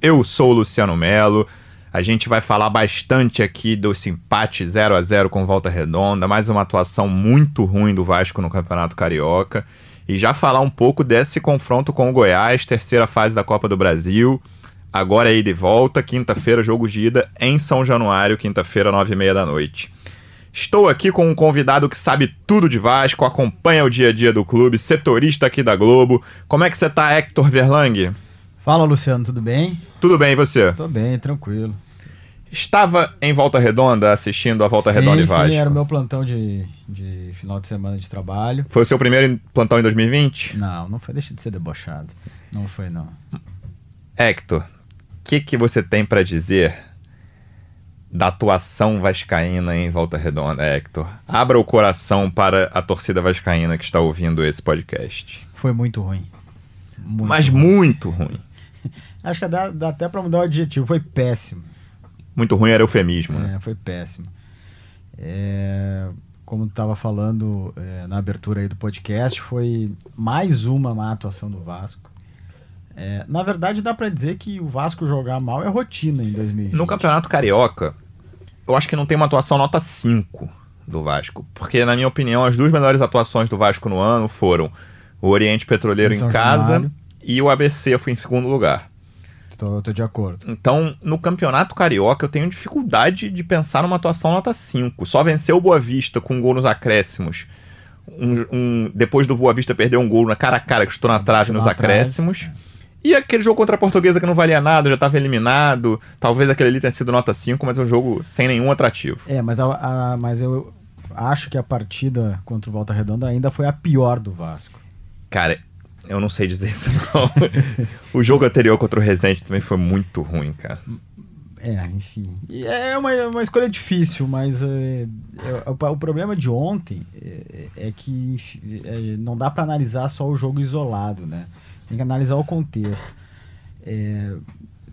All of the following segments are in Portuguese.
Eu sou o Luciano Melo. A gente vai falar bastante aqui desse empate 0 a 0 com Volta Redonda, mais uma atuação muito ruim do Vasco no Campeonato Carioca e já falar um pouco desse confronto com o Goiás, terceira fase da Copa do Brasil. Agora é ida e volta, quinta-feira, jogo de ida em São Januário, quinta-feira, nove e meia da noite. Estou aqui com um convidado que sabe tudo de Vasco, acompanha o dia a dia do clube, setorista aqui da Globo. Como é que você tá, Hector Verlang? Fala, Luciano, tudo bem? Tudo bem, e você? Tô bem, tranquilo. Estava em Volta Redonda assistindo a Volta sim, Redonda e Vasco? Sim, era o meu plantão de, de final de semana de trabalho. Foi o seu primeiro plantão em 2020? Não, não foi, deixa de ser debochado. Não foi, não. Hector, o que, que você tem para dizer da atuação vascaína em Volta Redonda, Hector? Abra o coração para a torcida vascaína que está ouvindo esse podcast. Foi muito ruim. Muito Mas ruim. muito ruim. Acho que dá, dá até para mudar o adjetivo. Foi péssimo. Muito ruim era eufemismo. É, né? foi péssimo. É, como estava falando é, na abertura aí do podcast, foi mais uma má atuação do Vasco. É, na verdade, dá para dizer que o Vasco jogar mal é rotina em 2020. No Campeonato Carioca, eu acho que não tem uma atuação nota 5 do Vasco. Porque, na minha opinião, as duas melhores atuações do Vasco no ano foram o Oriente Petroleiro em, em casa Januário. e o ABC foi em segundo lugar. Tô, tô, de acordo. Então, no Campeonato Carioca, eu tenho dificuldade de pensar numa atuação nota 5. Só venceu o Boa Vista com um gol nos acréscimos. Um, um, depois do Boa Vista perder um gol na cara a cara que estou na trave nos acréscimos. Trave. E aquele jogo contra a Portuguesa que não valia nada, já estava eliminado. Talvez aquele ali tenha sido nota 5, mas é um jogo sem nenhum atrativo. É, mas, a, a, mas eu acho que a partida contra o Volta Redonda ainda foi a pior do Vasco. Cara, eu não sei dizer isso não. o jogo anterior contra o Resident também foi muito ruim, cara. É, enfim. É uma, uma escolha difícil, mas é, é, o, problema de ontem é, é que é, não dá para analisar só o jogo isolado, né? Tem que analisar o contexto. É,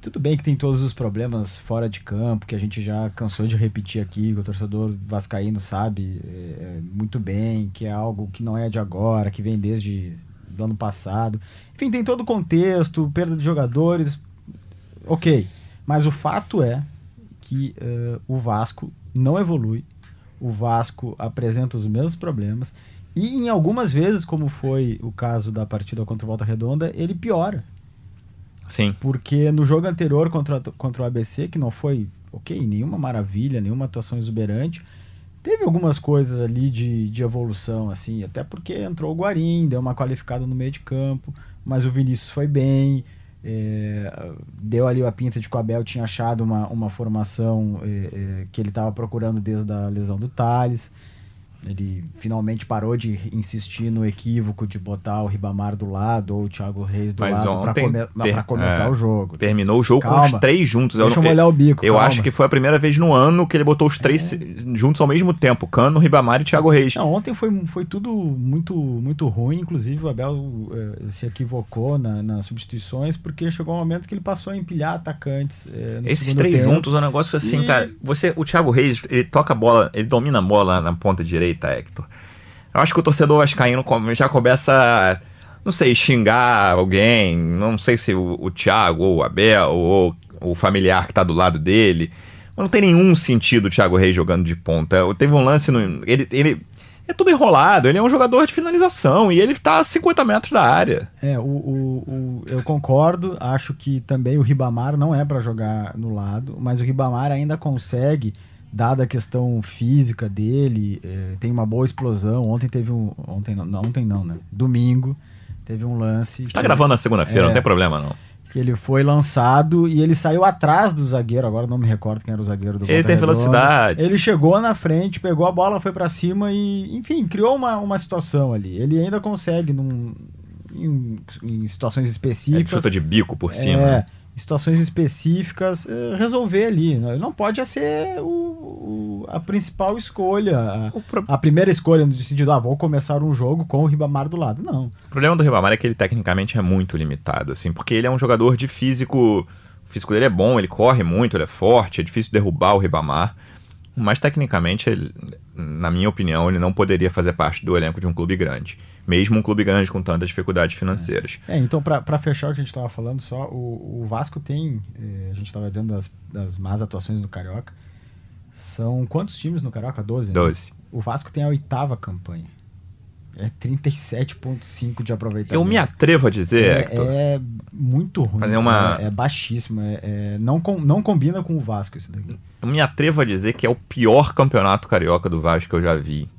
tudo bem que tem todos os problemas fora de campo, que a gente já cansou de repetir aqui, que o torcedor vascaíno sabe é, muito bem, que é algo que não é de agora, que vem desde do ano passado. Enfim, tem todo o contexto, perda de jogadores, ok. Mas o fato é que uh, o Vasco não evolui, o Vasco apresenta os mesmos problemas e em algumas vezes, como foi o caso da partida contra o Volta Redonda, ele piora. Sim. Porque no jogo anterior contra, contra o ABC, que não foi, ok, nenhuma maravilha, nenhuma atuação exuberante, teve algumas coisas ali de, de evolução, assim, até porque entrou o Guarim, deu uma qualificada no meio de campo, mas o Vinícius foi bem, é, deu ali a pinta de que o Abel tinha achado uma, uma formação é, é, que ele estava procurando desde a lesão do Thales. Ele finalmente parou de insistir no equívoco de botar o Ribamar do lado ou o Thiago Reis do Mas lado para come ter, começar é, o jogo. Terminou o jogo calma, com os três juntos. Deixa eu molhar o bico. Eu calma. acho que foi a primeira vez no ano que ele botou os três é. juntos ao mesmo tempo: Cano, Ribamar e Thiago Reis. Não, ontem foi, foi tudo muito, muito ruim. Inclusive, o Abel eh, se equivocou na, nas substituições porque chegou um momento que ele passou a empilhar atacantes. Eh, Esses três tempo. juntos é um negócio assim, e... cara. Você, o Thiago Reis, ele toca a bola, ele domina a bola na ponta direita, Hector. Eu acho que o torcedor vascaíno já começa, não sei, xingar alguém, não sei se o, o Thiago ou o Abel ou, o familiar que tá do lado dele. Não tem nenhum sentido o Thiago Reis jogando de ponta. Teve um lance no. Ele, ele é tudo enrolado, ele é um jogador de finalização e ele tá a 50 metros da área. É, o, o, o eu concordo, acho que também o Ribamar não é para jogar no lado, mas o Ribamar ainda consegue dada a questão física dele, é, tem uma boa explosão. Ontem teve um. Ontem não, ontem não, né? Domingo teve um lance. Está gravando na segunda-feira, é, não tem problema não. Que ele foi lançado e ele saiu atrás do zagueiro, agora não me recordo quem era o zagueiro do Ele tem velocidade. Ele chegou na frente, pegou a bola, foi para cima e, enfim, criou uma, uma situação ali. Ele ainda consegue, num, em, em situações específicas. É, chuta de bico por cima. É, né? Situações específicas, eh, resolver ali. Né? Não pode ser o, o, a principal escolha, a, pro... a, primeira escolha no sentido, ah, vou começar um jogo com o Ribamar do lado. Não. O problema do Ribamar é que ele tecnicamente é muito limitado, assim, porque ele é um jogador de físico. O físico dele é bom, ele corre muito, ele é forte, é difícil derrubar o Ribamar. Mas tecnicamente, ele, na minha opinião, ele não poderia fazer parte do elenco de um clube grande. Mesmo um clube grande com tantas dificuldades financeiras. É, então, para fechar o que a gente estava falando, só o, o Vasco tem. Eh, a gente estava dizendo das, das más atuações do Carioca. São quantos times no Carioca? 12? Né? 12. O Vasco tem a oitava campanha. É 37,5 de aproveitamento. Eu me atrevo a dizer. É, é muito ruim. Fazer uma... É, é baixíssimo. É, é, não, com, não combina com o Vasco isso daqui. Eu me atrevo a dizer que é o pior campeonato carioca do Vasco que eu já vi.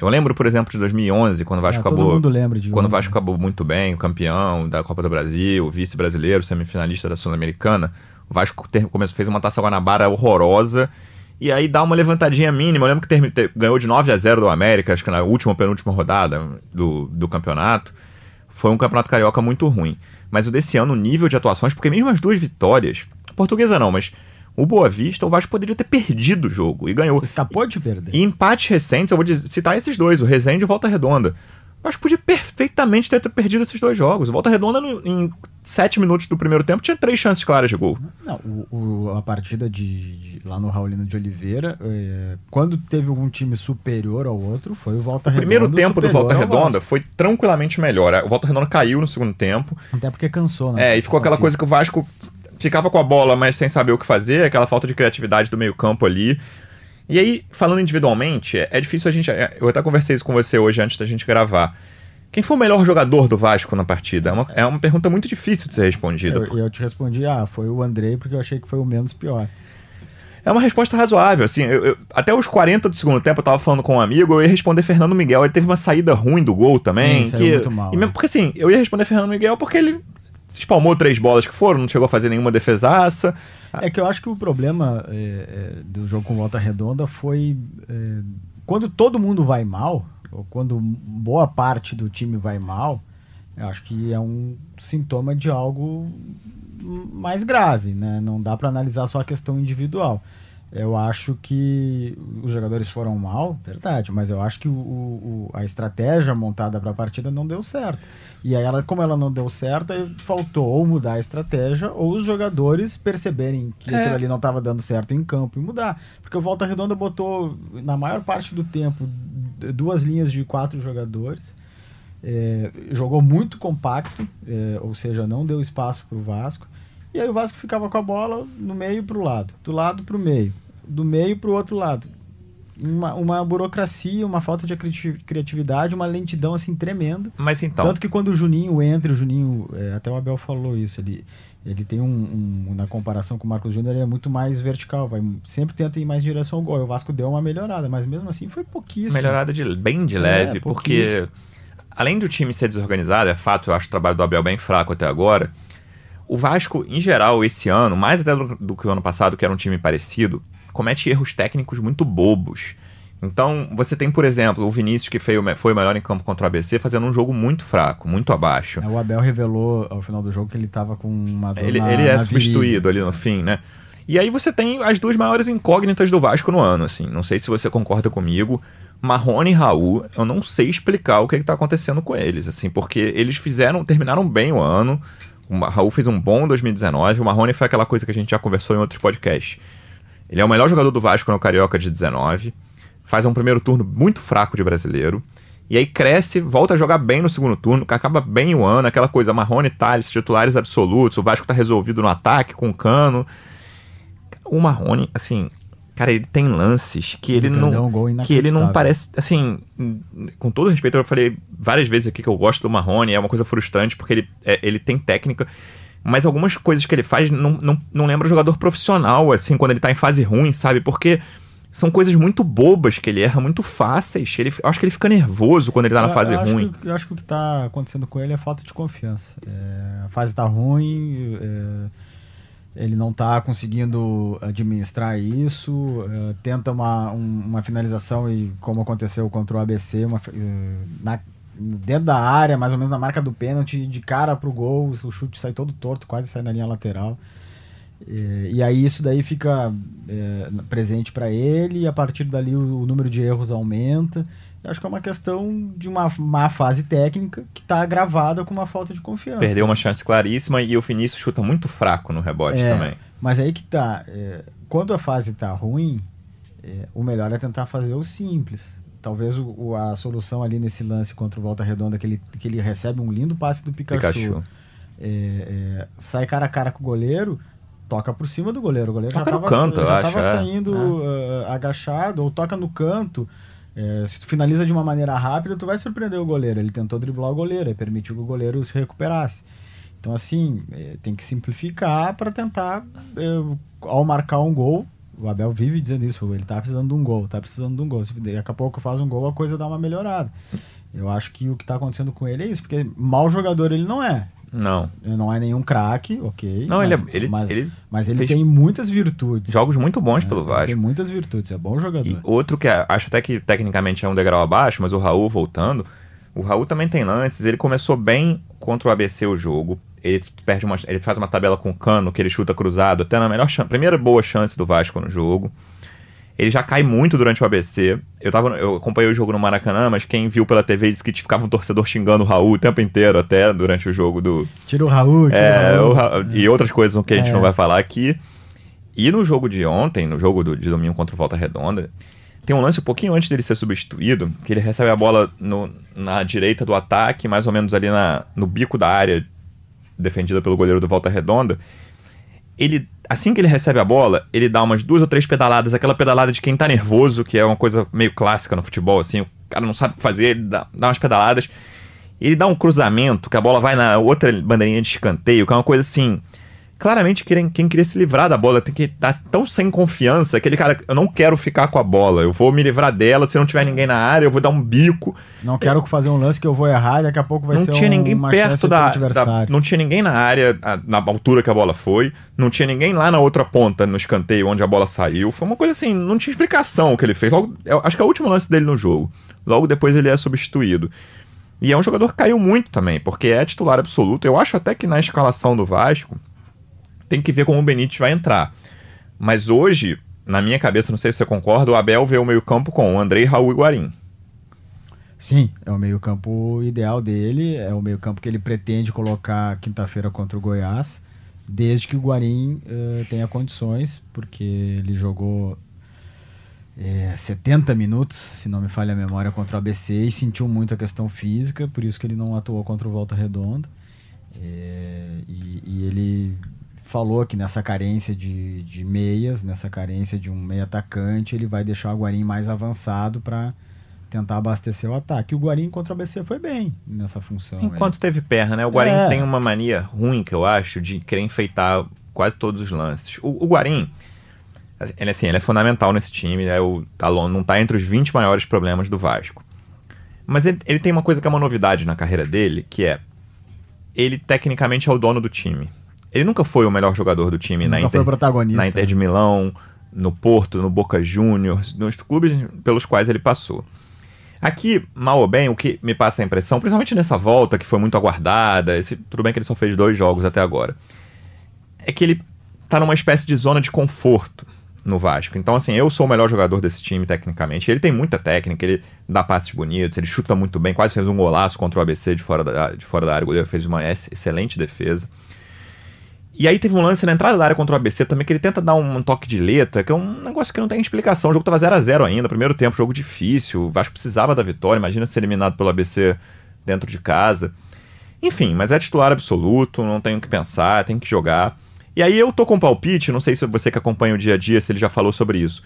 Eu lembro, por exemplo, de 2011, quando o Vasco é, acabou. Todo mundo lembra de Quando o Vasco acabou muito bem, o campeão da Copa do Brasil, vice-brasileiro, semifinalista da Sul-Americana. O Vasco ter, começou, fez uma taça Guanabara horrorosa e aí dá uma levantadinha mínima. Eu lembro que ter, ter, ganhou de 9 a 0 do América, acho que na última ou penúltima rodada do, do campeonato. Foi um campeonato carioca muito ruim. Mas o desse ano, o nível de atuações, porque mesmo as duas vitórias, portuguesa não, mas o Boa Vista, o Vasco poderia ter perdido o jogo e ganhou. Escapou de perder. E empates recentes, eu vou citar esses dois, o Resende e o Volta Redonda. Acho que podia perfeitamente ter perdido esses dois jogos. O Volta Redonda, no, em sete minutos do primeiro tempo, tinha três chances claras de gol. Não, o, o, a partida de, de, lá no Raulino de Oliveira, é, quando teve algum time superior ao outro, foi o Volta Redonda. O primeiro tempo do Volta Redonda foi tranquilamente melhor. O Volta Redonda caiu no segundo tempo. Até porque cansou, né? É, e ficou aquela coisa que o Vasco ficava com a bola, mas sem saber o que fazer, aquela falta de criatividade do meio-campo ali. E aí, falando individualmente, é, é difícil a gente. É, eu até conversei isso com você hoje antes da gente gravar. Quem foi o melhor jogador do Vasco na partida? É uma, é uma pergunta muito difícil de ser respondida. Eu, eu te respondi, ah, foi o Andrei, porque eu achei que foi o menos pior. É uma resposta razoável, assim, eu, eu, até os 40 do segundo tempo eu tava falando com um amigo, eu ia responder Fernando Miguel, ele teve uma saída ruim do gol também. Sim, que, muito mal. E mesmo, porque assim, eu ia responder Fernando Miguel porque ele se espalmou três bolas que foram, não chegou a fazer nenhuma defesaça. É que eu acho que o problema é, é, do jogo com volta redonda foi é, quando todo mundo vai mal, ou quando boa parte do time vai mal, eu acho que é um sintoma de algo mais grave, né? Não dá para analisar só a questão individual. Eu acho que os jogadores foram mal, verdade, mas eu acho que o, o a estratégia montada para a partida não deu certo. E aí, ela, como ela não deu certo, faltou ou mudar a estratégia ou os jogadores perceberem que é. aquilo ali não estava dando certo em campo e mudar. Porque o Volta Redonda botou, na maior parte do tempo, duas linhas de quatro jogadores. É, jogou muito compacto, é, ou seja, não deu espaço para o Vasco. E aí o Vasco ficava com a bola no meio para o lado, do lado para o meio, do meio para o outro lado. Uma, uma burocracia, uma falta de criatividade, uma lentidão assim tremenda. Mas então. Tanto que quando o Juninho entra, o Juninho, é, até o Abel falou isso, ele, ele tem um, um, na comparação com o Marcos Júnior, ele é muito mais vertical, vai sempre tenta ir mais em direção ao gol. O Vasco deu uma melhorada, mas mesmo assim foi pouquíssimo. Melhorada de, bem de leve, é, porque além do time ser desorganizado, é fato, eu acho o trabalho do Abel bem fraco até agora o Vasco, em geral, esse ano, mais até do, do que o ano passado, que era um time parecido, comete erros técnicos muito bobos. Então, você tem, por exemplo, o Vinícius, que foi o melhor em campo contra o ABC, fazendo um jogo muito fraco, muito abaixo. É, o Abel revelou ao final do jogo que ele estava com uma dor Ele, na, ele é substituído ali no fim, né? E aí você tem as duas maiores incógnitas do Vasco no ano, assim. Não sei se você concorda comigo. Marrone e Raul, eu não sei explicar o que está acontecendo com eles, assim, porque eles fizeram, terminaram bem o ano, o Raul fez um bom 2019. O Marrone foi aquela coisa que a gente já conversou em outros podcasts. Ele é o melhor jogador do Vasco no Carioca de 19. Faz um primeiro turno muito fraco de brasileiro. E aí cresce, volta a jogar bem no segundo turno, acaba bem o ano, aquela coisa, Marrone e Thales, titulares absolutos, o Vasco tá resolvido no ataque com o Cano. O Marrone, assim, Cara, ele tem lances que ele, não. Um que ele não parece. Assim, com todo respeito, eu falei várias vezes aqui que eu gosto do Marrone, é uma coisa frustrante porque ele, é, ele tem técnica. Mas algumas coisas que ele faz não, não, não lembra jogador profissional, assim, quando ele tá em fase ruim, sabe? Porque são coisas muito bobas que ele erra, muito fáceis. Ele, eu acho que ele fica nervoso quando ele tá na fase eu ruim. Que, eu acho que o que tá acontecendo com ele é falta de confiança. É, a fase tá ruim. É ele não está conseguindo administrar isso, uh, tenta uma, um, uma finalização e como aconteceu contra o ABC, uma, uh, na, dentro da área, mais ou menos na marca do pênalti, de cara pro gol, o chute sai todo torto, quase sai na linha lateral. E, e aí isso daí fica é, presente para ele e a partir dali o, o, número de erros aumenta. Eu acho que é uma questão de uma má fase técnica que está agravada com uma falta de confiança. Perdeu uma chance claríssima e o Vinícius chuta muito fraco no rebote é, também. Mas aí que tá. É, quando a fase tá ruim, é, o melhor é tentar fazer o simples. Talvez o, o, a solução ali nesse lance contra o Volta Redonda, que ele, que ele recebe um lindo passe do Pikachu, Pikachu. É, é, sai cara a cara com o goleiro, toca por cima do goleiro. O goleiro toca já estava é. saindo uh, agachado, ou toca no canto. É, se tu finaliza de uma maneira rápida, tu vai surpreender o goleiro. Ele tentou driblar o goleiro, permitiu que o goleiro se recuperasse. Então, assim, é, tem que simplificar para tentar, é, ao marcar um gol, o Abel vive dizendo isso, ele tá precisando de um gol, tá precisando de um gol. Se daqui a pouco faz um gol, a coisa dá uma melhorada. Eu acho que o que tá acontecendo com ele é isso, porque mau jogador ele não é. Não. Ele não é nenhum craque, ok. Não, mas, ele, é, ele, mas, ele, mas ele tem muitas virtudes. Jogos muito bons é, pelo Vasco. Tem muitas virtudes, é bom jogador. E outro que é, acho até que tecnicamente é um degrau abaixo, mas o Raul voltando. O Raul também tem lances, ele começou bem contra o ABC o jogo. Ele perde uma, ele faz uma tabela com o Cano, que ele chuta cruzado, até na melhor primeira boa chance do Vasco no jogo. Ele já cai muito durante o ABC. Eu, tava, eu acompanhei o jogo no Maracanã, mas quem viu pela TV disse que ficava um torcedor xingando o Raul o tempo inteiro, até durante o jogo do. Tira o Raul, tira é, o Raul. O, E outras coisas que a gente é. não vai falar aqui. E no jogo de ontem, no jogo do, de domingo contra o Volta Redonda, tem um lance um pouquinho antes dele ser substituído, que ele recebe a bola no, na direita do ataque, mais ou menos ali na, no bico da área defendida pelo goleiro do Volta Redonda. Ele assim que ele recebe a bola, ele dá umas duas ou três pedaladas, aquela pedalada de quem tá nervoso, que é uma coisa meio clássica no futebol, assim, o cara não sabe o que fazer, ele dá, dá umas pedaladas. Ele dá um cruzamento, que a bola vai na outra bandeirinha de escanteio, que é uma coisa assim claramente quem, quem queria se livrar da bola tem que estar tão sem confiança, aquele cara, eu não quero ficar com a bola, eu vou me livrar dela, se não tiver ninguém na área, eu vou dar um bico. Não quero fazer um lance que eu vou errar, daqui a pouco vai não ser tinha um, ninguém perto da, da, não tinha ninguém na área, na altura que a bola foi, não tinha ninguém lá na outra ponta, no escanteio onde a bola saiu, foi uma coisa assim, não tinha explicação o que ele fez. Logo, acho que é o último lance dele no jogo. Logo depois ele é substituído. E é um jogador que caiu muito também, porque é titular absoluto. Eu acho até que na escalação do Vasco, tem que ver como o Benítez vai entrar. Mas hoje, na minha cabeça, não sei se você concorda, o Abel vê o meio-campo com o Andrei, Raul e Guarim. Sim, é o meio-campo ideal dele, é o meio-campo que ele pretende colocar quinta-feira contra o Goiás, desde que o Guarim uh, tenha condições, porque ele jogou é, 70 minutos, se não me falha a memória, contra o ABC e sentiu muito a questão física, por isso que ele não atuou contra o Volta Redonda. É, falou que nessa carência de, de meias, nessa carência de um meio atacante, ele vai deixar o Guarim mais avançado para tentar abastecer o ataque. O Guarim contra o ABC foi bem nessa função. Enquanto aí. teve perna, né? O Guarim é. tem uma mania ruim, que eu acho, de querer enfeitar quase todos os lances. O, o Guarim, ele, assim, ele é fundamental nesse time, é o, tá, não está entre os 20 maiores problemas do Vasco. Mas ele, ele tem uma coisa que é uma novidade na carreira dele, que é ele tecnicamente é o dono do time. Ele nunca foi o melhor jogador do time nunca na Inter, foi protagonista. na Inter de Milão, no Porto, no Boca Juniors, nos clubes pelos quais ele passou. Aqui, mal ou bem, o que me passa a impressão, principalmente nessa volta que foi muito aguardada, esse, tudo bem que ele só fez dois jogos até agora, é que ele tá numa espécie de zona de conforto no Vasco. Então, assim, eu sou o melhor jogador desse time, tecnicamente. Ele tem muita técnica, ele dá passes bonitos, ele chuta muito bem, quase fez um golaço contra o ABC de fora da, de fora da área. O goleiro fez uma excelente defesa. E aí teve um lance na entrada da área contra o ABC também, que ele tenta dar um, toque de letra, que é um negócio que não tem explicação. O jogo tava 0 a 0 ainda, primeiro tempo, jogo difícil. O Vasco precisava da vitória, imagina ser eliminado pelo ABC dentro de casa. Enfim, mas é titular absoluto, não tem o que pensar, tem que jogar. E aí eu tô com um palpite, não sei se você que acompanha o dia a dia, se ele já falou sobre isso.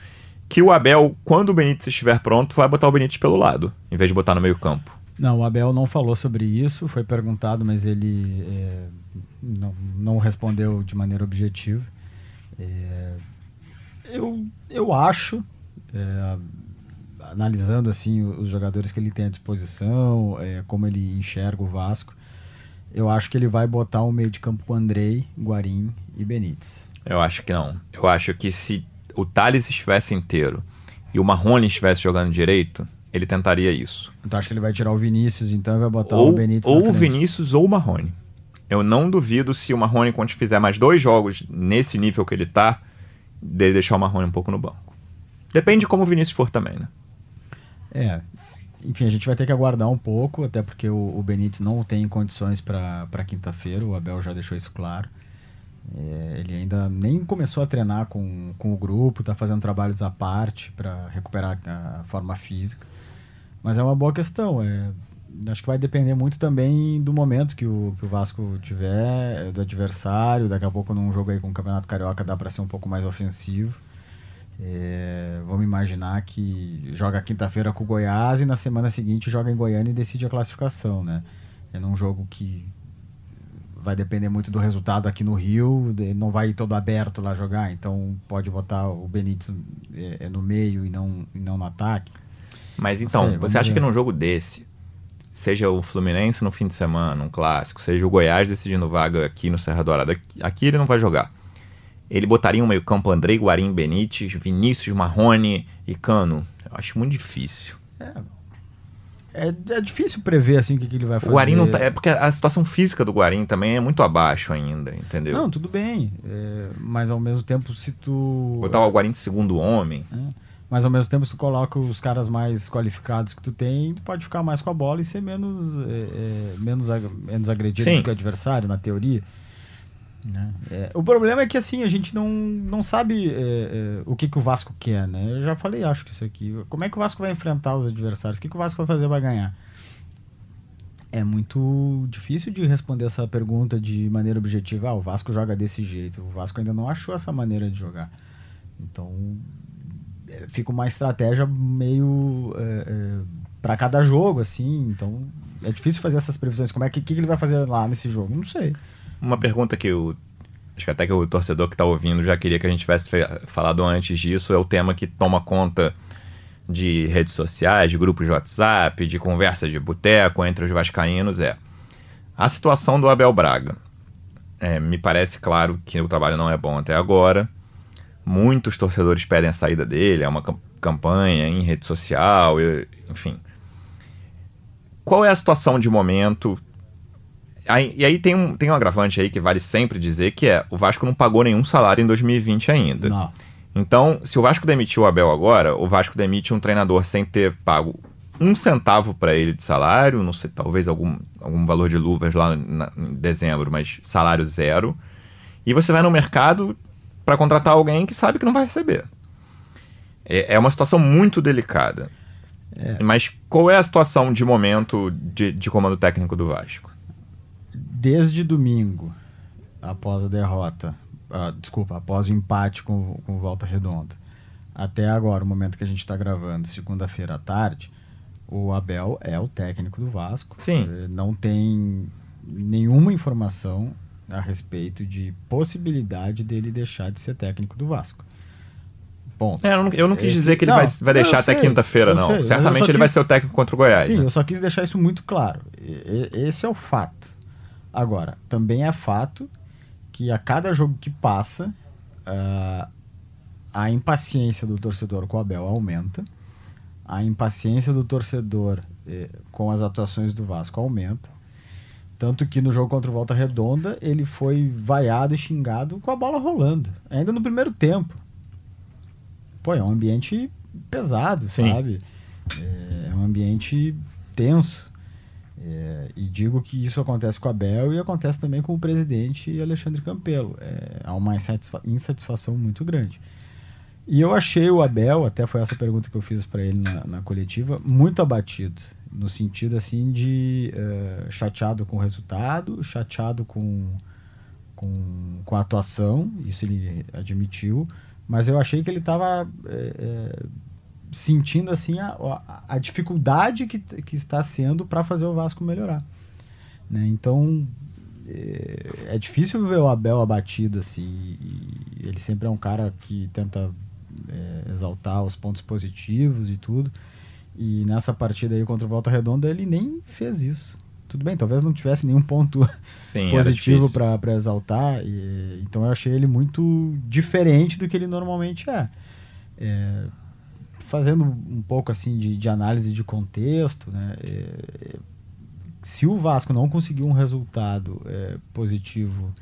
Que o Abel, quando o Benítez estiver pronto, vai botar o Benítez pelo lado, em vez de botar no meio campo. Não, o Abel não falou sobre isso, foi perguntado, mas ele é, não, não respondeu de maneira objetiva. É, eu, eu acho, é, analisando assim os jogadores que ele tem à disposição, é, como ele enxerga o Vasco, eu acho que ele vai botar o meio de campo com Andrei, Guarim e Benítez. Eu acho que não. Eu acho que se o Thales estivesse inteiro e o Marrone estivesse jogando direito, ele tentaria isso. Então acho que ele vai tirar o Vinícius, então e vai botar ou, o Benítez Ou o. Vinícius ou o Marrone. Eu não duvido se o Marrone, quando fizer mais dois jogos nesse nível que ele tá, dele deixar o Marrone um pouco no banco. Depende de como o Vinícius for também, né? É. Enfim, a gente vai ter que aguardar um pouco, até porque o, o Benítez não tem condições para quinta-feira, o Abel já deixou isso claro. É, ele ainda nem começou a treinar com, com o grupo, tá fazendo trabalhos à parte para recuperar a forma física. Mas é uma boa questão. É, acho que vai depender muito também do momento que o, que o Vasco tiver, do adversário. Daqui a pouco, num jogo aí com o Campeonato Carioca, dá para ser um pouco mais ofensivo. É, vamos imaginar que joga quinta-feira com o Goiás e na semana seguinte joga em Goiânia e decide a classificação, né? É num jogo que vai depender muito do resultado aqui no Rio, ele não vai todo aberto lá jogar, então pode botar o Benítez é, é no meio e não, e não no ataque. Mas então, sei, você acha ver. que num jogo desse, seja o Fluminense no fim de semana, um clássico, seja o Goiás decidindo vaga aqui no Serra Dourada, aqui, aqui ele não vai jogar. Ele botaria um meio-campo Andrei Guarim Benítez, Vinícius Marrone e Cano. Eu acho muito difícil. É, é difícil prever assim o que, que ele vai fazer. O Guarim não tá. É porque a situação física do Guarim também é muito abaixo ainda, entendeu? Não, tudo bem, é, mas ao mesmo tempo se tu Botar o Guarim de segundo homem. Mas ao mesmo tempo, se tu coloca os caras mais qualificados que tu tem, pode ficar mais com a bola e ser menos, é, é, menos, ag- menos agredido Sim. do que o adversário, na teoria. Né? É, o problema é que assim, a gente não, não sabe é, é, o que, que o Vasco quer, né? Eu já falei, acho que isso aqui. Como é que o Vasco vai enfrentar os adversários? O que, que o Vasco vai fazer para ganhar? É muito difícil de responder essa pergunta de maneira objetiva. Ah, o Vasco joga desse jeito. O Vasco ainda não achou essa maneira de jogar. Então, é, fica uma estratégia meio é, para cada jogo, assim. Então, é difícil fazer essas previsões. Como é que, que ele vai fazer lá nesse jogo? Não sei. Uma pergunta que o. Acho que até que o torcedor que tá ouvindo já queria que a gente tivesse falado antes disso. É o tema que toma conta de redes sociais, de grupos de WhatsApp, de conversa de boteco entre os vascaínos. É a situação do Abel Braga. É, me parece claro que o trabalho não é bom até agora. Muitos torcedores pedem a saída dele, é uma cam- campanha em rede social, enfim. Qual é a situação de momento? Aí- e aí tem um, tem um agravante aí que vale sempre dizer, que é o Vasco não pagou nenhum salário em 2020 ainda. Não. Então, se o Vasco demitiu o Abel agora, o Vasco demite um treinador sem ter pago um centavo para ele de salário, não sei, talvez algum, algum valor de luvas lá na- em dezembro, mas salário zero. E você vai no mercado para contratar alguém que sabe que não vai receber. É, é uma situação muito delicada. Mas qual é a situação de momento de, de comando técnico do Vasco? Desde domingo, após a derrota, ah, desculpa, após o empate com, com o Volta Redonda, até agora, o momento que a gente está gravando, segunda-feira à tarde, o Abel é o técnico do Vasco. Sim. Não tem nenhuma informação a respeito de possibilidade dele deixar de ser técnico do Vasco. Ponto. É, eu, não, eu não quis Esse- dizer que ele não, vai, vai deixar até quinta-feira, não. sei, Certamente ele vai quis- ser o técnico contra o Goiás. Sim, né? eu só quis deixar isso muito claro. E- Esse é o fato. Agora, também é fato que a cada jogo que passa, ah, a impaciência do torcedor com o Abel aumenta, a impaciência do torcedor eh, com as atuações do Vasco aumenta. Tanto que no jogo contra o Volta Redonda, ele foi vaiado e xingado com a bola rolando, ainda no primeiro tempo. Pô, é um ambiente pesado, Sim. sabe? É um ambiente tenso. É, e digo que isso acontece com a Bel e acontece também com o presidente Alexandre Campelo. É, há uma insatisfa- insatisfação muito grande. E eu achei o Abel, até foi essa pergunta que eu fiz para ele na, na coletiva, muito abatido. No sentido assim de eh, chateado com o resultado, chateado com, com, com a atuação, isso ele admitiu, mas eu achei que ele estava sentindo assim a, a, a dificuldade que, que está sendo para fazer o Vasco melhorar. Né? Então é, é difícil ver o Abel abatido assim. ele sempre é um cara que tenta é, exaltar os pontos positivos e tudo. E nessa partida aí contra o Volta Redonda ele nem fez isso. Tudo bem, talvez não tivesse nenhum ponto Sim, positivo para exaltar. e- então eu achei ele muito diferente do que ele normalmente é. É, fazendo um pouco assim de, de análise de contexto, né? É, se o Vasco não conseguir um resultado é, positivo,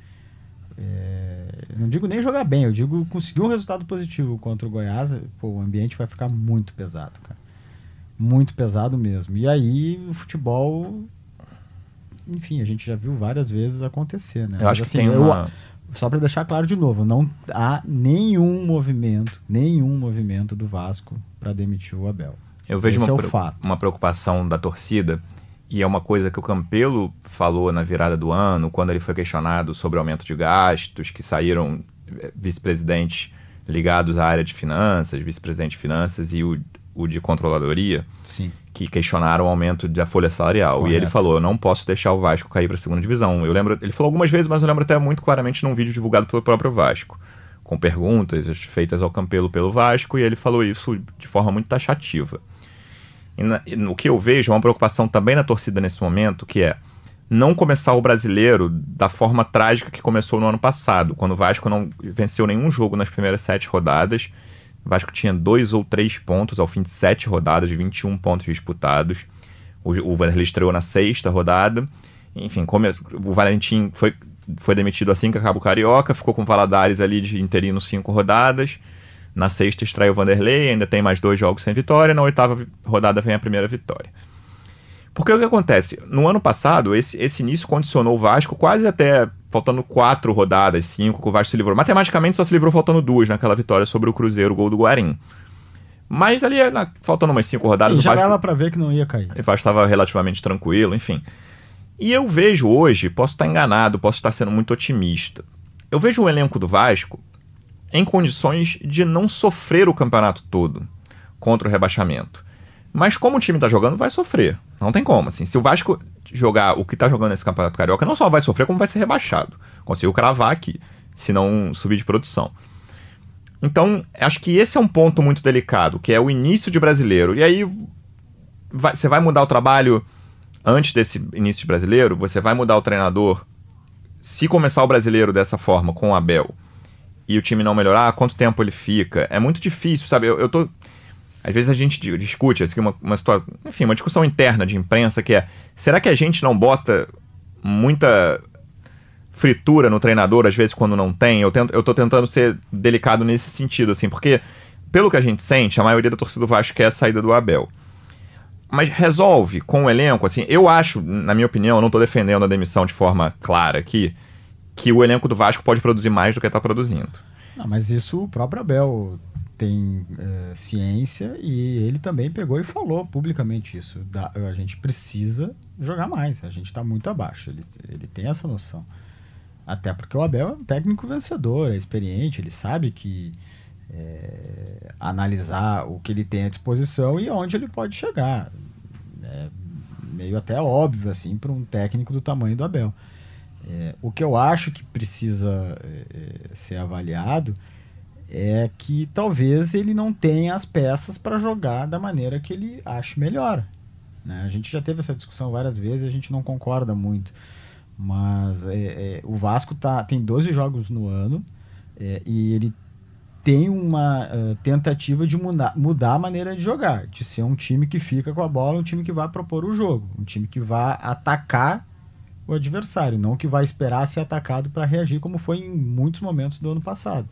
é, não digo nem jogar bem, eu digo conseguir um resultado positivo contra o Goiás, pô, o ambiente vai ficar muito pesado, cara. Muito pesado mesmo. E aí o futebol, enfim, a gente já viu várias vezes acontecer, né? Eu acho Mas, assim, que tem uma... Eu, só para deixar claro de novo, não há nenhum movimento, nenhum movimento do Vasco para demitir o Abel. Eu vejo Esse uma, é uma preocupação da torcida e é uma coisa que o Campelo falou na virada do ano, quando ele foi questionado sobre o aumento de gastos, que saíram eh, vice-presidentes ligados à área de finanças, vice-presidente de finanças e o, o de controladoria, Sim. que questionaram o aumento da folha salarial. Correto. E ele falou: eu não posso deixar o Vasco cair para a segunda divisão. Eu lembro, ele falou algumas vezes, mas eu lembro até muito claramente num vídeo divulgado pelo próprio Vasco, com perguntas feitas ao Campelo pelo Vasco, e ele falou isso de forma muito taxativa. E, na, e no que eu vejo, é uma preocupação também na torcida nesse momento, que é não começar o brasileiro da forma trágica que começou no ano passado, quando o Vasco não venceu nenhum jogo nas primeiras sete rodadas. O Vasco tinha dois ou três pontos ao fim de sete rodadas, de 21 pontos disputados. O, o Vanderlei estreou na sexta rodada. Enfim, come, o Valentim foi, foi demitido assim que acaba o Carioca, ficou com o Valadares ali de interino cinco rodadas. Na sexta extraiu o Vanderlei, ainda tem mais dois jogos sem vitória. Na oitava rodada vem a primeira vitória. Porque o que acontece? No ano passado, esse, esse início condicionou o Vasco quase até faltando quatro rodadas, cinco, que o Vasco se livrou. Matematicamente só se livrou faltando duas naquela vitória sobre o Cruzeiro, o gol do Guarim. Mas ali, na, faltando umas cinco rodadas... E já Vasco, dava pra ver que não ia cair. O Vasco estava relativamente tranquilo, enfim. E eu vejo hoje, posso estar enganado, posso estar sendo muito otimista. Eu vejo o elenco do Vasco em condições de não sofrer o campeonato todo contra o rebaixamento. Mas como o time está jogando, vai sofrer. Não tem como. Assim, se o Vasco jogar o que está jogando nesse campeonato carioca, não só vai sofrer, como vai ser rebaixado. Conseguiu cravar aqui, se não subir de produção. Então, acho que esse é um ponto muito delicado, que é o início de brasileiro. E aí, vai, você vai mudar o trabalho antes desse início de brasileiro? Você vai mudar o treinador? Se começar o brasileiro dessa forma, com o Abel, e o time não melhorar, quanto tempo ele fica? É muito difícil, sabe? Eu, eu tô. Às vezes a gente discute assim, uma, uma situação, enfim, uma discussão interna de imprensa que é: será que a gente não bota muita fritura no treinador, às vezes, quando não tem? Eu, tento, eu tô tentando ser delicado nesse sentido, assim, porque, pelo que a gente sente, a maioria da torcida do Vasco quer a saída do Abel. Mas resolve com o elenco, assim, eu acho, na minha opinião, eu não tô defendendo a demissão de forma clara aqui que o elenco do Vasco pode produzir mais do que está produzindo. Não, mas isso o próprio Abel tem é, ciência e ele também pegou e falou publicamente isso. Da, a gente precisa jogar mais, a gente está muito abaixo. Ele, ele tem essa noção. Até porque o Abel é um técnico vencedor, é experiente, ele sabe que é, analisar o que ele tem à disposição e onde ele pode chegar. É meio até óbvio assim para um técnico do tamanho do Abel. É, o que eu acho que precisa ser avaliado é que talvez ele não tenha as peças para jogar da maneira que ele acha melhor. Né? A gente já teve essa discussão várias vezes e a gente não concorda muito. Mas é, é, o Vasco tá, tem 12 jogos no ano é, e ele tem uma uh, tentativa de mudar, mudar a maneira de jogar, de ser um time que fica com a bola, um time que vai propor o jogo, um time que vai atacar o adversário, não que vai esperar ser atacado para reagir, como foi em muitos momentos do ano passado.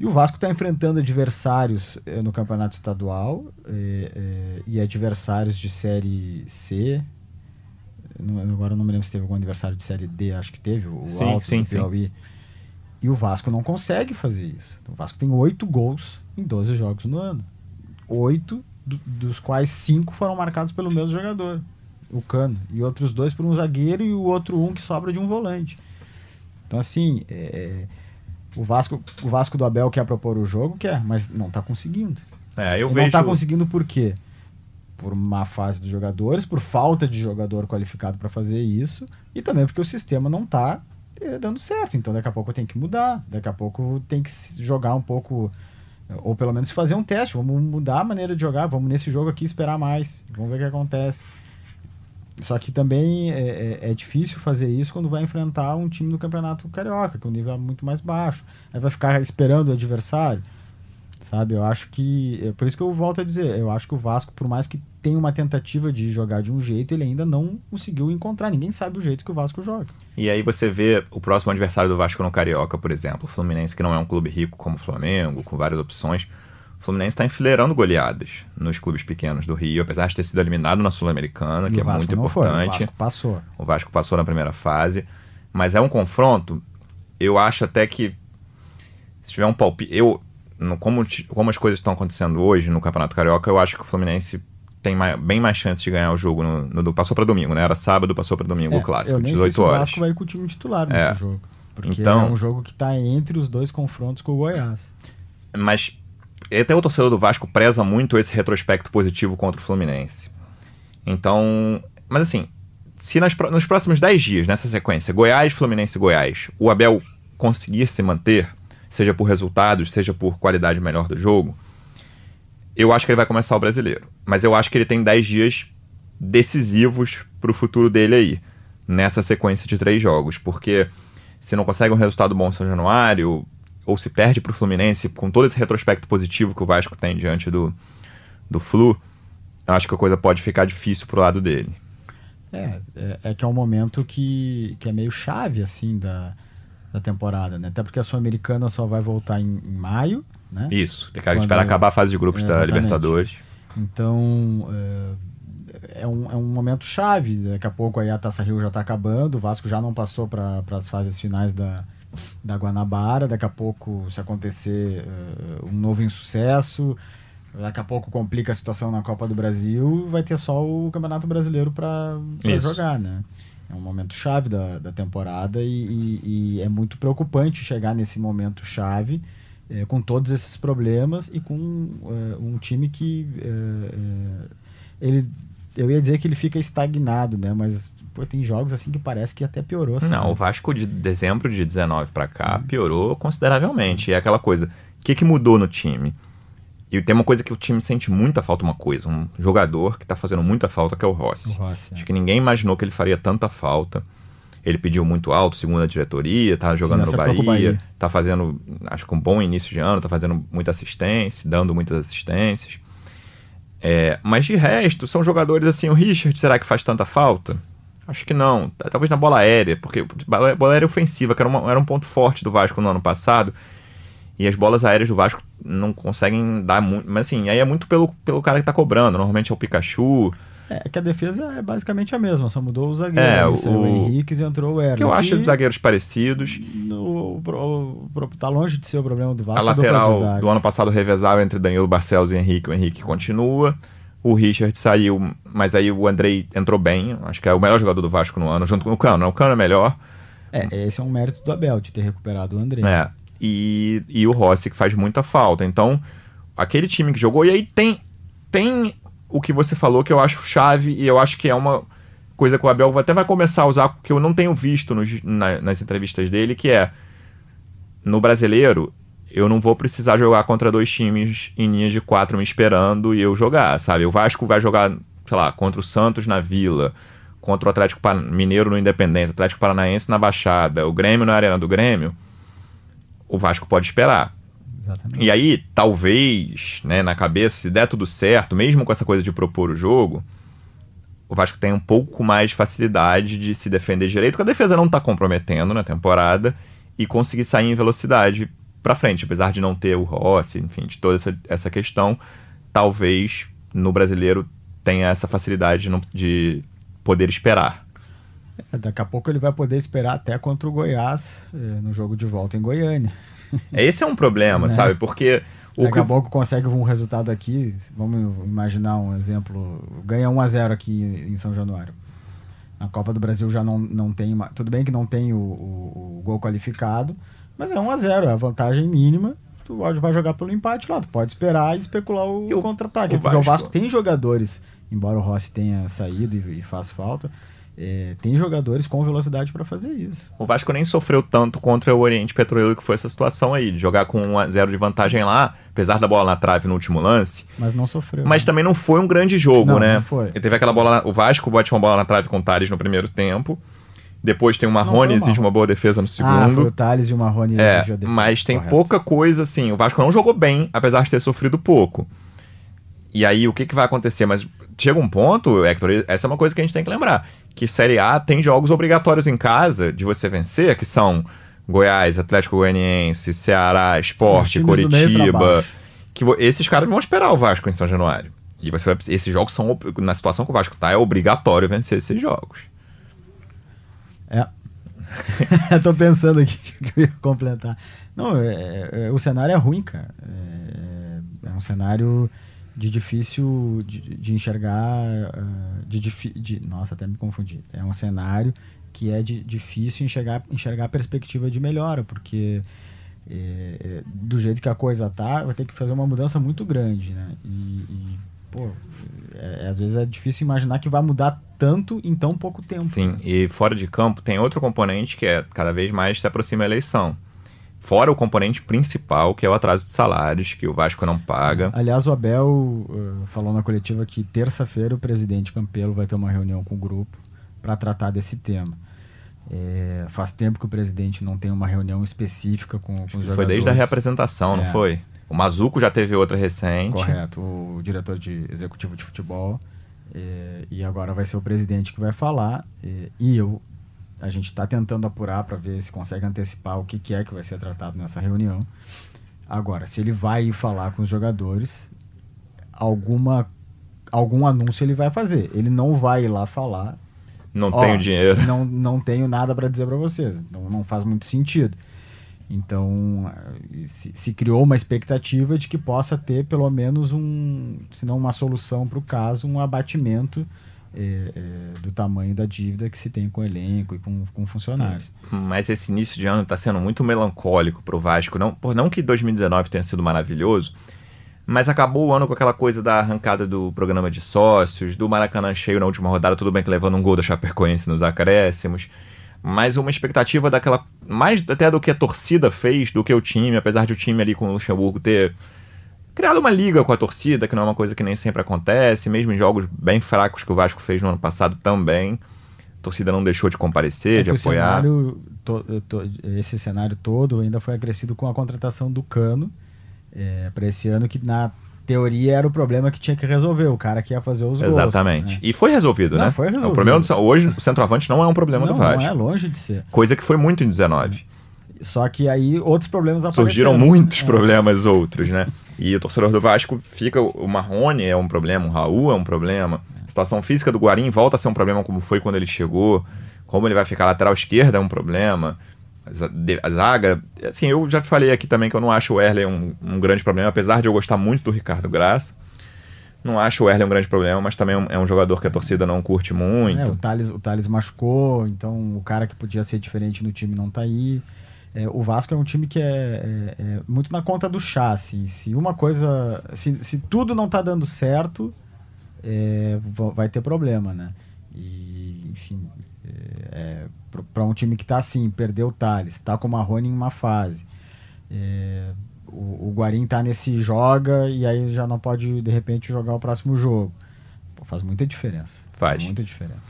E o Vasco está enfrentando adversários eh, no campeonato estadual eh, eh, e adversários de série C. Não, agora não me lembro se teve algum adversário de série D, acho que teve, o sim, Alto sim, do Piauí. Sim. E o Vasco não consegue fazer isso. O Vasco tem oito gols em 12 jogos no ano. Oito, do, dos quais cinco foram marcados pelo mesmo jogador o Cano, e outros dois por um zagueiro e o outro um que sobra de um volante. Então, assim, é, o, Vasco, o Vasco do Abel quer propor o jogo, quer, mas não está conseguindo. É, eu vejo... Não está conseguindo por quê? Por má fase dos jogadores, por falta de jogador qualificado para fazer isso, e também porque o sistema não está é, dando certo. Então, daqui a pouco tem que mudar, daqui a pouco tem que jogar um pouco ou pelo menos fazer um teste, vamos mudar a maneira de jogar, vamos nesse jogo aqui esperar mais, vamos ver o que acontece. Só que também é, é, é, difícil fazer isso quando vai enfrentar um time do Campeonato Carioca, que o nível é muito mais baixo. Aí vai ficar esperando o adversário, Sabe? Eu acho que. É por isso que eu volto a dizer, eu acho que o Vasco, por mais que tenha uma tentativa de jogar de um jeito, ele ainda não conseguiu encontrar. Ninguém sabe o jeito que o Vasco joga. E aí você vê o próximo adversário do Vasco no Carioca, por exemplo, o Fluminense, que não é um clube rico como o Flamengo, com várias opções. O Fluminense está enfileirando goleadas nos clubes pequenos do Rio, apesar de ter sido eliminado na Sul-Americana, que é muito importante. Foi, o Vasco passou. O Vasco passou na primeira fase. Mas é um confronto, eu acho até que se tiver um palpite. Eu, no, como, como as coisas estão acontecendo hoje no Campeonato Carioca, eu acho que o Fluminense tem mais, bem mais chance de ganhar o jogo no, no passou para domingo, né? Era sábado, passou para domingo é, o clássico, eu nem 18 sei horas. o Vasco vai com o time titular nesse É. jogo. Porque Então- é um jogo que tá entre os dois confrontos com o Goiás. Mas até o torcedor do Vasco preza muito esse retrospecto positivo contra o Fluminense. Então, mas assim, se nas, nos próximos 10 dias, nessa sequência, Goiás, Fluminense Goiás, o Abel conseguir se manter, seja por resultados, seja por qualidade melhor do jogo, eu acho que ele vai começar o brasileiro. Mas eu acho que ele tem 10 dias decisivos pro futuro dele aí, nessa sequência de três jogos. Porque se não consegue um resultado bom em São Januário, ou se perde pro Fluminense, com todo esse retrospecto positivo que o Vasco tem diante do, do Flu, eu acho que a coisa pode ficar difícil pro lado dele. É, é, é que é um momento que, que é meio chave, assim, da, da temporada, né? Até porque a Sul-Americana só vai voltar em, em maio, né? Isso, tem que Quando- esperar acabar a fase de grupos da Exatamente. Libertadores. Então, é, é um, é um momento chave. Daqui a pouco aí a Taça Rio já está acabando, o Vasco já não passou para as fases finais da, da Guanabara. Daqui a pouco, se acontecer eh, um novo insucesso, daqui a pouco complica a situação na Copa do Brasil, vai ter só o Campeonato Brasileiro para jogar, né? É um momento chave da, da temporada e, e- e é muito preocupante chegar nesse momento chave eh, com todos esses problemas e com eh, um time que ele eu ia dizer que ele fica estagnado, né? Mas pô, tem jogos assim que parece que até piorou. sabe? Não, o Vasco de dezembro de 19 pra cá piorou consideravelmente. E é aquela coisa, o que, que mudou no time? E tem uma coisa que o time sente muita falta, uma coisa, um jogador que tá fazendo muita falta, que é o O Rossi. Rossi, Acho é. que ninguém imaginou que ele faria tanta falta. Ele pediu muito alto, segundo a diretoria, tá jogando no acertou com o Bahia, Bahia. tá fazendo, acho que um bom início de ano, tá fazendo muita assistência, dando muitas assistências. É, mas de resto, são jogadores assim, o Richard, será que faz tanta falta? Acho que não. Talvez na bola aérea, porque bola bola aérea ofensiva, que era, uma- era um ponto forte do Vasco no ano passado. E as bolas aéreas do Vasco não conseguem dar muito. Mas assim, aí é muito pelo, pelo cara que tá cobrando. Normalmente é o Pikachu. É que a defesa é basicamente a mesma, só mudou o zagueiro. É, né? o- o Henrique e entrou o Herman. Que eu acho os zagueiros parecidos. no, pro, pro- tá longe de ser o problema do Vasco. A lateral zaga. do ano passado revezava entre Danilo Barcelos e Henrique. O Henrique continua. O Richard saiu, mas aí o Andrei entrou bem. Acho que é o melhor jogador do Vasco no ano, junto com o Cano. né? O Cano é melhor. É, esse é um mérito do Abel, de ter recuperado o André. É. E, e o Rossi que faz muita falta. Então, aquele time que jogou. E aí tem, tem o que você falou que eu acho chave e eu acho que é uma coisa que o Abel até vai começar a usar, que eu não tenho visto nos- na- nas entrevistas dele, que é no brasileiro. Eu não vou precisar jogar contra dois times em linha de quatro me esperando e eu jogar, sabe? O Vasco vai jogar, sei lá, contra o Santos na Vila, contra o Atlético Mineiro no Independência, Atlético Paranaense na Baixada, o Grêmio na Arena do Grêmio. O Vasco pode esperar. Exatamente. E aí, talvez, né, na cabeça, se der tudo certo, mesmo com essa coisa de propor o jogo, o Vasco tem um pouco mais de facilidade de se defender direito, porque a defesa não tá comprometendo na temporada e conseguir sair em velocidade pra frente, apesar de não ter o Rossi, enfim, de toda essa, essa questão, talvez no brasileiro tenha essa facilidade de, não- de poder esperar. É, Daqui a pouco ele vai poder esperar até contra o Goiás eh, no jogo de volta em Goiânia. Esse é um problema, Né? sabe? Porque o Daqui que a pouco consegue um resultado aqui. Vamos imaginar um exemplo. Ganha 1 a 0 aqui em São Januário. Na Copa do Brasil já não, não tem. Tudo bem que não tem o, o- o gol qualificado, mas é 1 a 0 é a vantagem mínima. Tu vai jogar pelo empate lá. Tu pode esperar e especular o, o- contra-ataque. Porque o Vasco- tem jogadores, embora o Rossi tenha saído e, e faz falta, eh, tem jogadores com velocidade para fazer isso. O Vasco nem sofreu tanto contra o Oriente Petroleiro que foi essa situação aí, de jogar com 1 a 0 de vantagem lá, apesar da bola na trave no último lance. Mas não sofreu. Mas também não foi um grande jogo, Não, né? não foi. Ele teve aquela bola, na- o Vasco bate uma bola na trave com o Thales no primeiro tempo. Depois tem o Marrone, exige uma boa defesa no segundo. Ah, foi o Thales e o Marrone é, Mas tem Correto. pouca coisa assim. O Vasco não jogou bem, apesar de ter sofrido pouco. E aí, o que, que vai acontecer? Mas chega um ponto, Hector, essa é uma coisa que a gente tem que lembrar. Que Série A tem jogos obrigatórios em casa de você vencer, que são Goiás, Atlético Goianiense, Ceará, Esporte, Coritiba. Que esses caras vão esperar o Vasco em São Januário. E você vai, esses jogos são, na situação que o Vasco tá, é obrigatório vencer esses jogos. É. Tô pensando aqui que eu ia completar. Não, é, é, é, o cenário é ruim, cara. É, é um cenário de difícil de, de enxergar. Ah, de, de, nossa, até me confundi. É um cenário que é de, difícil enxergar, enxergar a perspectiva de melhora, porque é, é, do jeito que a coisa tá, vai ter que fazer uma mudança muito grande, né? E, e pô, é, às vezes é difícil imaginar que vai mudar tanto em tão pouco tempo. Sim, né? e fora de campo tem outro componente que é cada vez mais se aproxima a eleição. Fora o componente principal, que é o atraso de salários, que o Vasco não paga. Aliás, o Abel uh, falou na coletiva que terça-feira o presidente Campelo vai ter uma reunião com o grupo para tratar desse tema. É, faz tempo que o presidente não tem uma reunião específica com, com os jogadores. Foi desde a reapresentação, é. não foi? O Mazuco já teve outra recente. Correto, o diretor de executivo de futebol. É, e agora vai ser o presidente que vai falar. É, e eu, a gente está tentando apurar para ver se consegue antecipar o que, que, é que vai ser tratado nessa reunião. Agora, se ele vai falar com os jogadores, alguma, algum anúncio ele vai fazer. Ele não vai ir lá falar. Não tenho dinheiro. Não, não tenho nada para dizer para vocês. Então não faz muito sentido. Então, se, se, criou uma expectativa de que possa ter pelo menos um, se não uma solução para o caso, um abatimento é, é, do tamanho da dívida que se tem com o elenco e com, com funcionários. Hum, mas esse início de ano está sendo muito melancólico para o Vasco. Não, por não que 2019 tenha sido maravilhoso, mas acabou o ano com aquela coisa da arrancada do programa de sócios, do Maracanã cheio na última rodada, tudo bem que levando um gol da Chapecoense nos acréscimos mais uma expectativa daquela. Mais até do que a torcida fez, do que o time, apesar de o time ali com o Luxemburgo ter criado uma liga com a torcida, que não é uma coisa que nem sempre acontece, mesmo em jogos bem fracos que o Vasco fez no ano passado também. A torcida não deixou de comparecer, é de apoiar. Cenário, to, to, esse cenário todo ainda foi acrescido com a contratação do Cano é, para esse ano, que na teoria era o problema que tinha que resolver, o cara que ia fazer os gols. Exatamente. Né? E foi resolvido, não, né? Foi resolvido. O problema do, hoje o centroavante não é um problema não, do Vasco. Não é longe de ser. Coisa que foi muito em 19. Só que aí outros problemas apareceram. Surgiram muitos é. problemas outros, né? E o torcedor do Vasco fica. O Marrone é um problema, o Raul é um problema. A situação física do Guarim volta a ser um problema como foi quando ele chegou. Como ele vai ficar lateral esquerda é um problema zaga. Assim, eu já falei aqui também que eu não acho o Erle um, um, grande problema, apesar de eu gostar muito do Ricardo Graça. Não acho o Erle um grande problema, mas também é um jogador que a torcida não curte muito. É, o, Thales, o Thales machucou, então o cara que podia ser diferente no time não tá aí. É, o Vasco é um time que é, é, é, muito na conta do chá, assim. Se uma coisa. Se, se tudo não tá dando certo, é, vai ter problema, né? E, enfim, é, para um time que está assim, perdeu o Thales, está com o Marrone em uma fase. É, o, o Guarim está nesse joga e aí já não pode, de repente, jogar o próximo jogo. Pô, faz muita diferença. Faz. faz muita diferença.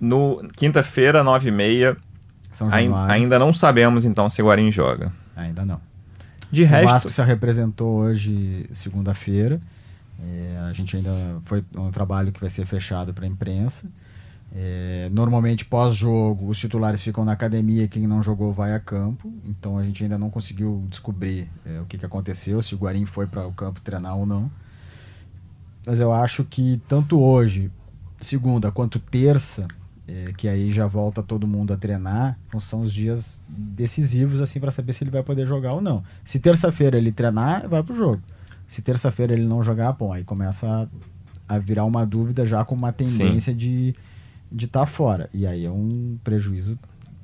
No quinta-feira, 9h30, ainda, ainda não sabemos então se o Guarim joga. Ainda não. De o resto. O Vasco se representou hoje, segunda-feira. É, a gente ainda foi um trabalho que vai ser fechado para a imprensa. É, normalmente, pós-jogo, os titulares ficam na academia, quem não jogou vai a campo. Então a gente ainda não conseguiu descobrir é, o que, que aconteceu, se o Guarim foi para o campo treinar ou não. Mas eu acho que tanto hoje, segunda, quanto terça, é, que aí já volta todo mundo a treinar, são os dias decisivos assim para saber se ele vai poder jogar ou não. Se terça-feira ele treinar, vai pro jogo. Se terça-feira ele não jogar, bom, aí começa a, a virar uma dúvida já com uma tendência Sim. de de estar tá fora. E aí é um prejuízo.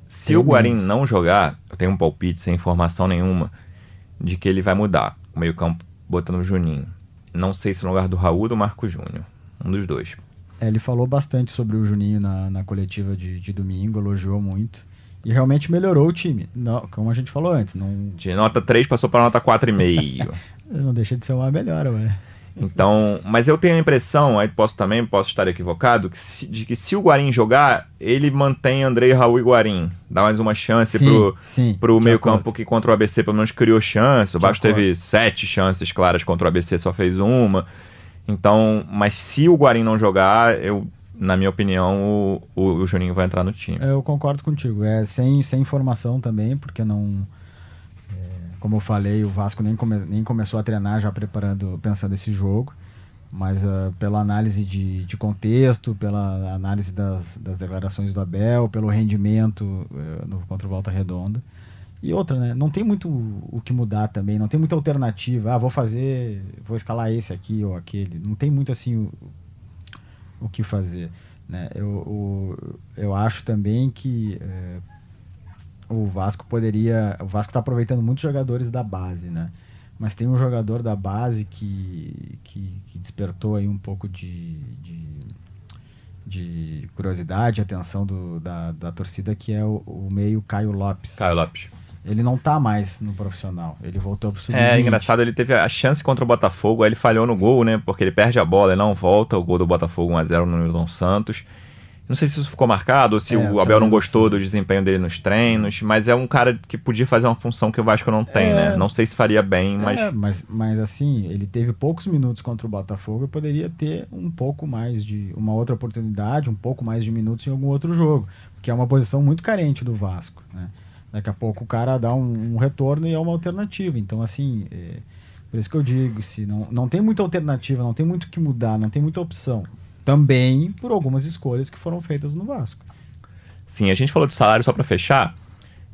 Se tremendo. o Guarim não jogar, eu tenho um palpite sem informação nenhuma de que ele vai mudar o meio-campo botando o Juninho. Não sei se no lugar do Raul ou do Marco Júnior. Um dos dois. É, ele falou bastante sobre o Juninho na, na coletiva de, de domingo, elogiou muito. E realmente melhorou o time. Não, como a gente falou antes. Não... De nota 3 passou para nota 4,5. não deixa de ser uma melhora, ué. Então, mas eu tenho a impressão, aí posso também, posso estar equivocado, que se, de que se o Guarim jogar, ele mantém Andrei, Raul e Guarim. Dá mais uma chance Sim, pro, sim, pro de meio acordo. campo que contra o ABC pelo menos criou chance. O Vasco teve sete chances claras contra o ABC, só fez uma. Então, mas se o Guarim não jogar, eu, na minha opinião, o, o, o Juninho vai entrar no time. Eu concordo contigo. É sem, sem informação também, porque não. Como eu falei, o Vasco nem, come- nem começou a treinar já preparando, pensando esse jogo. Mas ah, pela análise de, de contexto, pela análise das, das declarações do Abel, pelo rendimento eh, no, contra o Volta Redonda. E outra, né? Não tem muito o que mudar também, não tem muita alternativa. Ah, vou fazer, vou escalar esse aqui ou aquele. Não tem muito assim o, o que fazer. Né? Eu, o- eu acho também que eh, o Vasco poderia. O Vasco está aproveitando muitos jogadores da base, né? Mas tem um jogador da base que, que, que despertou aí um pouco de, de, de curiosidade, atenção do, da, da torcida, que é o, o meio Caio Lopes. Caio Lopes. Ele não tá mais no profissional. Ele voltou pro sub É engraçado, ele teve a chance contra o Botafogo, aí ele falhou no gol, né? Porque ele perde a bola e não volta. O gol do Botafogo 1x0 no Nilton Santos. Não sei se isso ficou marcado ou se É, o Abel não gostou do desempenho dele nos treinos, mas é um cara que podia fazer uma função que o Vasco não tem, É. né? Não sei se faria bem, mas É, mas, mas assim, ele teve poucos minutos contra o Botafogo e poderia ter um pouco mais de. uma outra oportunidade, um pouco mais de minutos em algum outro jogo. Porque é uma posição muito carente do Vasco. Né? Daqui a pouco o cara dá um, um retorno e é uma alternativa. Então, assim, é, por isso que eu digo, se não, não tem muita alternativa, não tem muito o que mudar, não tem muita opção. Também por algumas escolhas que foram feitas no Vasco. sim, a gente falou de salário só pra fechar.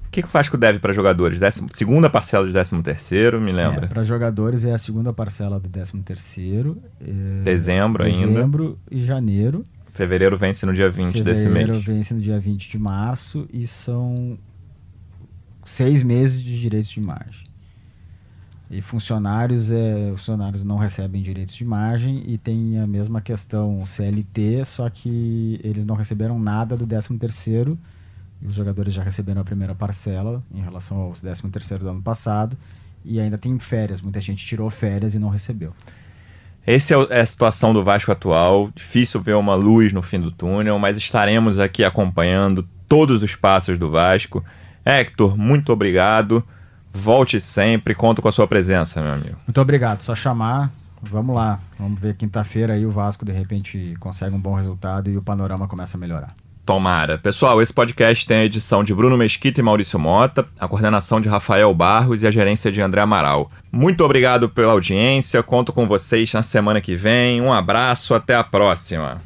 O que, que o Vasco deve para jogadores? Décimo- segunda parcela de 13 terceiro, me lembra? Para jogadores é a segunda parcela do 13 terceiro. É, Dezembro ainda. Dezembro e janeiro. Fevereiro vence no dia 20 desse Fevereiro mês. vence no dia 20 de março e são seis meses de direitos de imagem. E funcionários, é, os funcionários não recebem direitos de imagem e tem a mesma questão CLT, só que eles não receberam nada do 13 terceiro os jogadores já receberam a primeira parcela em relação aos 13 terceiro do ano passado e ainda tem férias, muita gente tirou férias e não recebeu. Essa é é a situação do Vasco atual. Difícil ver uma luz no fim do túnel, mas estaremos aqui acompanhando todos os passos do Vasco. Hector, muito obrigado. Volte sempre, conto com a sua presença, meu amigo. Muito obrigado, só chamar. Vamos lá, vamos ver quinta-feira aí o Vasco de repente consegue um bom resultado e o panorama começa a melhorar. Tomara. Pessoal, esse podcast tem a edição de Bruno Mesquita e Maurício Mota, a coordenação de Rafael Barros e a gerência de André Amaral. Muito obrigado pela audiência, conto com vocês na semana que vem. Um abraço, até a próxima.